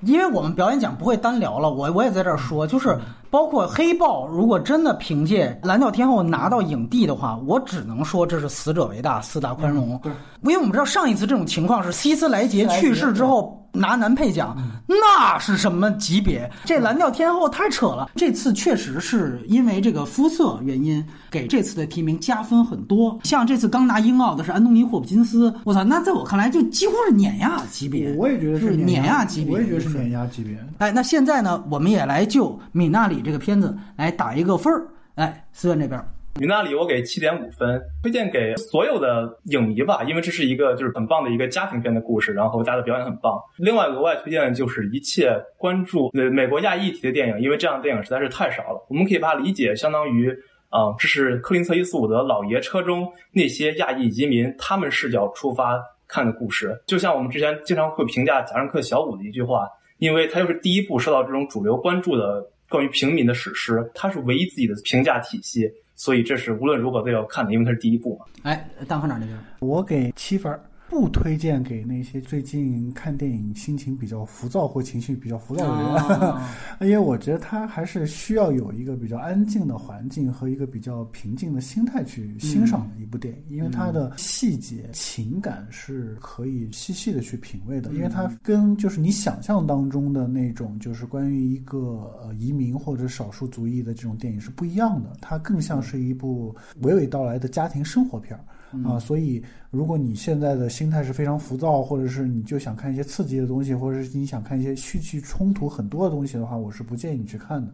因为我们表演奖不会单聊了，我我也在这儿说，就是包括黑豹，如果真的凭借蓝调天后拿到影帝的话，我只能说这是死者为大，四大宽容。对，因为我们知道上一次。这种情况是希斯莱杰去世之后拿男配奖，那是什么级别？这蓝调天后太扯了。这次确实是因为这个肤色原因，给这次的提名加分很多。像这次刚拿英奥的是安东尼霍普金斯，我操，那在我看来就几乎是碾压级别。我也觉得是碾压级别，我也觉得是碾压级别。哎，那现在呢，我们也来就米纳里这个片子来打一个分儿。哎，思源这边。米纳里我给七点五分，推荐给所有的影迷吧，因为这是一个就是很棒的一个家庭片的故事，然后大家的表演很棒。另外额外推荐的就是一切关注呃美国亚裔题的电影，因为这样的电影实在是太少了。我们可以把它理解相当于，啊，这是克林特伊斯伍德老爷车中那些亚裔移民他们视角出发看的故事。就像我们之前经常会评价贾樟柯小五的一句话，因为他又是第一部受到这种主流关注的关于平民的史诗，他是唯一自己的评价体系。所以这是无论如何都要看的，因为它是第一部嘛。哎，大科长这边，我给七分。不推荐给那些最近看电影心情比较浮躁或情绪比较浮躁的人，因为我觉得他还是需要有一个比较安静的环境和一个比较平静的心态去欣赏的一部电影，因为它的细节情感是可以细细的去品味的，因为它跟就是你想象当中的那种就是关于一个呃移民或者少数族裔的这种电影是不一样的，它更像是一部娓娓道来的家庭生活片儿。啊，所以如果你现在的心态是非常浮躁，或者是你就想看一些刺激的东西，或者是你想看一些戏剧冲突很多的东西的话，我是不建议你去看的。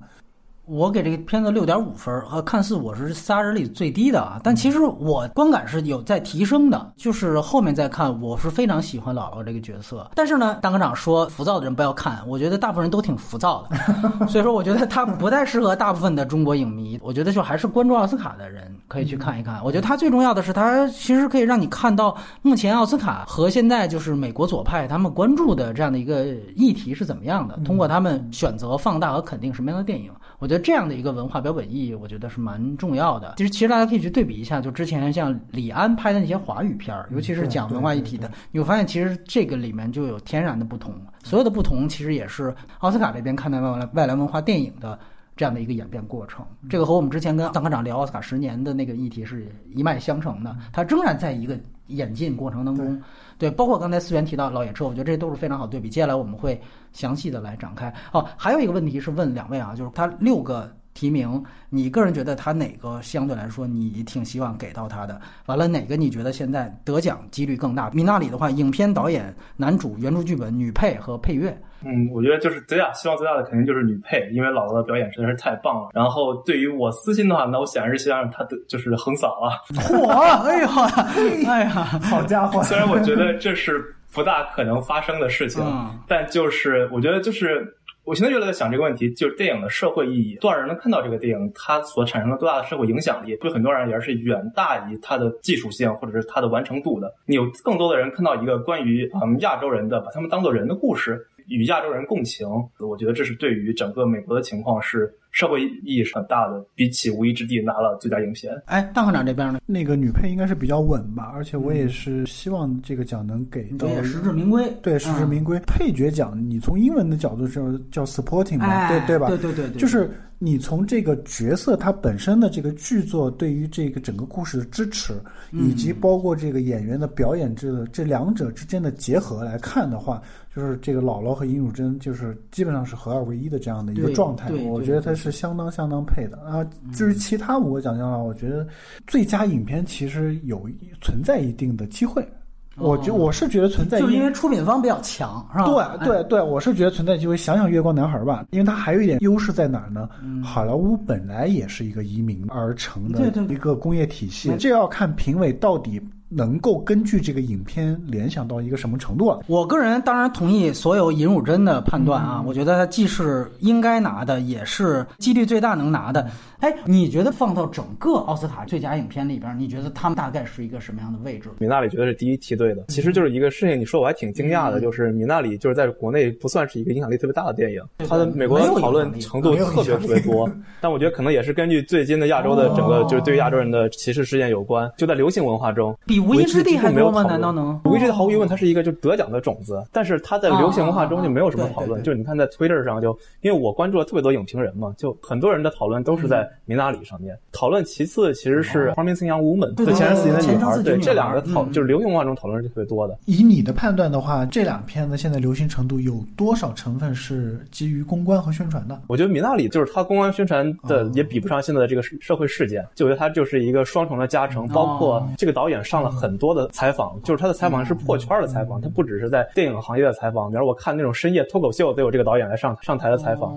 我给这个片子六点五分，呃看似我是仨人里最低的啊，但其实我观感是有在提升的。就是后面再看，我是非常喜欢姥姥这个角色。但是呢，大科长说浮躁的人不要看，我觉得大部分人都挺浮躁的，所以说我觉得他不太适合大部分的中国影迷。我觉得就还是关注奥斯卡的人可以去看一看。我觉得他最重要的是，他其实可以让你看到目前奥斯卡和现在就是美国左派他们关注的这样的一个议题是怎么样的，通过他们选择放大和肯定什么样的电影。我觉得这样的一个文化标本意义，我觉得是蛮重要的。其实，其实大家可以去对比一下，就之前像李安拍的那些华语片儿，尤其是讲文化议题的，你会发现其实这个里面就有天然的不同。所有的不同，其实也是奥斯卡这边看待外来外来文化电影的这样的一个演变过程。这个和我们之前跟张科长聊奥斯卡十年的那个议题是一脉相承的。它仍然在一个演进过程当中。对，包括刚才思源提到老野车，我觉得这都是非常好对比。接下来我们会详细的来展开。哦，还有一个问题是问两位啊，就是他六个提名，你个人觉得他哪个相对来说你挺希望给到他的？完了，哪个你觉得现在得奖几率更大？米纳里的话，影片导演、男主、原著剧本、女配和配乐。嗯，我觉得就是最大希望最大的肯定就是女配，因为姥姥的表演实在是太棒了。然后对于我私心的话，那我显然是希望她的就是横扫啊。嚯！哎呀，哎呀，好家伙！虽然我觉得这是不大可能发生的事情，但就是我觉得就是我现在越来越想这个问题，就是电影的社会意义，多少人能看到这个电影，它所产生的多大的社会影响力，对很多人而言是远大于它的技术性或者是它的完成度的。你有更多的人看到一个关于嗯亚洲人的，把他们当做人的故事。与亚洲人共情，我觉得这是对于整个美国的情况是社会意义是很大的。比起《无依之地》拿了最佳影片，哎，大行长这边呢，那个女配应该是比较稳吧，而且我也是希望这个奖能给到实至名归。对，实至名归。配角奖，你从英文的角度叫叫 supporting 嘛，对对吧？对对对对，就是你从这个角色它本身的这个剧作对于这个整个故事的支持，以及包括这个演员的表演这这两者之间的结合来看的话。就是这个姥姥和尹汝贞，就是基本上是合二为一的这样的一个状态，我觉得它是相当相当配的啊。至于其他五个奖项呢，我觉得最佳影片其实有存在一定的机会，我觉我是觉得存在，就因为出品方比较强，是吧？对对对，我是觉得存在机会。想想《月光男孩》吧，因为它还有一点优势在哪儿呢？好莱坞本来也是一个移民而成的一个工业体系，这要看评委到底。能够根据这个影片联想到一个什么程度啊？我个人当然同意所有尹汝贞的判断啊，我觉得他既是应该拿的，也是几率最大能拿的。哎，你觉得放到整个奥斯卡最佳影片里边，你觉得他们大概是一个什么样的位置？米纳里觉得是第一梯队的。其实就是一个事情，你说我还挺惊讶的，就是米纳里就是在国内不算是一个影响力特别大的电影，他的美国讨论程度特别特别多。但我觉得可能也是根据最近的亚洲的整个就是对于亚洲人的歧视事件有关，就在流行文化中比。无一之地还多吗？难道能？无依之地毫无疑问，它是一个就得奖的种子，但是它在流行文化中就没有什么讨论。就是你看在 Twitter 上，就因为我关注了特别多影评人嘛，就很多人的讨论都是在米纳里上面讨论。其次其实是《Promising Young Woman》对前程似锦的女孩，对这两个讨就是流行文化中讨论是特别多的。以你的判断的话，这两片子现在流行程度有多少成分是基于公关和宣传的？我觉得米纳里就是它公关宣传的也比不上现在的这个社会事件，就觉得它就是一个双重的加成，包括这个导演上了。很多的采访，就是他的采访是破圈的采访，他不只是在电影行业的采访。比如我看那种深夜脱口秀，都有这个导演来上上台的采访。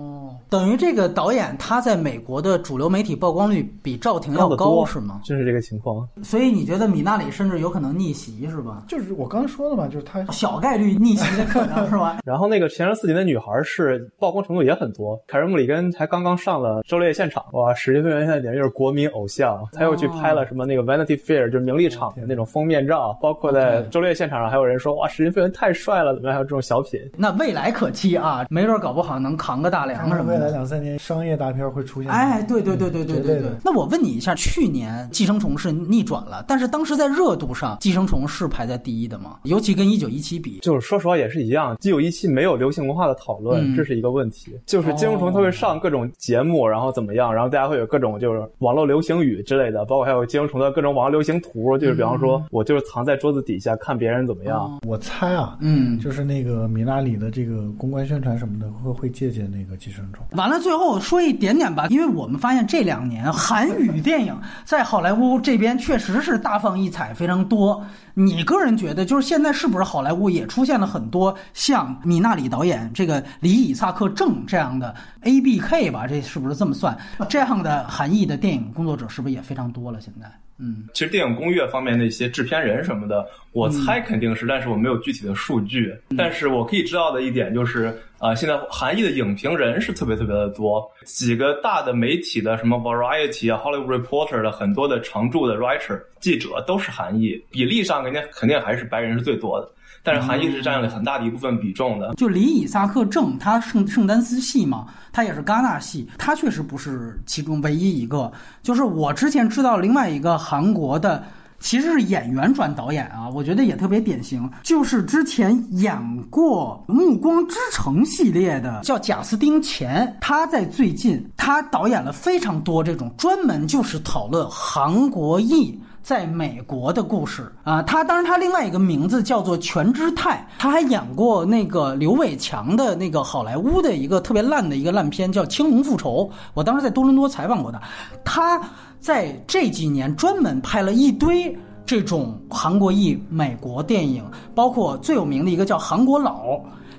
等于这个导演他在美国的主流媒体曝光率比赵婷要高，是吗？就是这个情况。所以你觉得米娜里甚至有可能逆袭，是吧？就是我刚刚说的嘛，就是他小概率逆袭的可能是吧？然后那个前任四锦的女孩是曝光程度也很多，凯瑞·穆里根才刚刚上了《狩猎现场》，哇，史蒂芬·元现在简直就是国民偶像，他又去拍了什么那个《Vanity Fair》，就是名利场的那种封面照，包括在《狩猎现场》上还有人说，哇，史蒂芬·太帅了，怎么样？还有这种小品。那未来可期啊，没准搞不好能扛个大梁什么的。未来两三年商业大片会出现。哎，对对对对对对对。那我问你一下，去年《寄生虫》是逆转了，但是当时在热度上，《寄生虫》是排在第一的吗？尤其跟《一九一七》比，就是说实话也是一样，《一九一七》没有流行文化的讨论，这是一个问题。就是《寄生虫》它会上各种节目，然后怎么样，然后大家会有各种就是网络流行语之类的，包括还有《寄生虫》的各种网络流行图，就是比方说我就是藏在桌子底下看别人怎么样。我猜啊，嗯，就是那个米拉里的这个公关宣传什么的会会借鉴那个《寄生虫》。完了，最后说一点点吧，因为我们发现这两年韩语电影在好莱坞这边确实是大放异彩，非常多。你个人觉得，就是现在是不是好莱坞也出现了很多像米纳里导演这个李以萨克正这样的 A B K 吧？这是不是这么算？这样的韩裔的电影工作者是不是也非常多了？现在？嗯，其实电影工业方面的一些制片人什么的，我猜肯定是，但是我没有具体的数据。但是我可以知道的一点就是，啊，现在韩裔的影评人是特别特别的多，几个大的媒体的什么 Variety 啊、Hollywood Reporter 的很多的常驻的 writer 记者都是韩裔，比例上肯定肯定还是白人是最多的。但是韩裔是占了很大的一部分比重的。就李以萨克正，他圣圣丹斯系嘛，他也是戛纳系，他确实不是其中唯一一个。就是我之前知道另外一个韩国的。其实是演员转导演啊，我觉得也特别典型。就是之前演过《暮光之城》系列的，叫贾斯汀·钱，他在最近他导演了非常多这种专门就是讨论韩国裔在美国的故事啊。他当然他另外一个名字叫做全之泰，他还演过那个刘伟强的那个好莱坞的一个特别烂的一个烂片叫《青龙复仇》，我当时在多伦多采访过他，他。在这几年，专门拍了一堆这种韩国裔美国电影，包括最有名的一个叫《韩国佬》，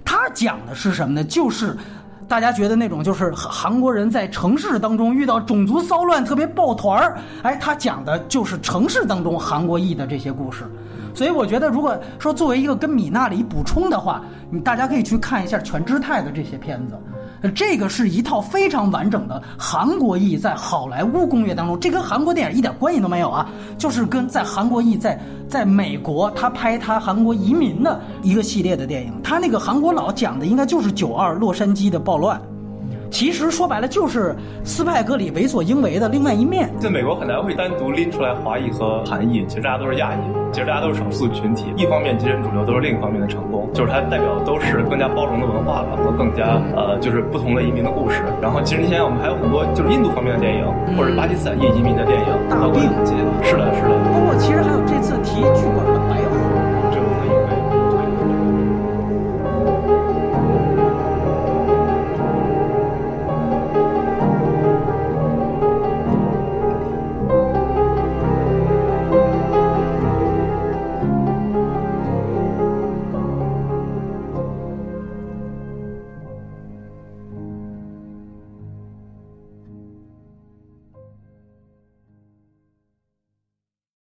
他讲的是什么呢？就是大家觉得那种就是韩国人在城市当中遇到种族骚乱，特别抱团儿。哎，他讲的就是城市当中韩国裔的这些故事。所以我觉得，如果说作为一个跟米娜里补充的话，你大家可以去看一下全智泰的这些片子。这个是一套非常完整的韩国裔在好莱坞工业当中，这跟韩国电影一点关系都没有啊，就是跟在韩国裔在在美国他拍他韩国移民的一个系列的电影，他那个韩国佬讲的应该就是九二洛杉矶的暴乱。其实说白了就是斯派格里为所应为的另外一面。在美国很难会单独拎出来华裔和韩裔，其实大家都是亚裔，其实大家都是少数群体。一方面精神主流都是另一方面的成功，就是它代表的都是更加包容的文化和更加呃就是不同的移民的故事。然后其实你想想，我们还有很多就是印度方面的电影，或者巴基斯坦裔移民的电影，大病是的，是的。包括其实还有这次提剧本。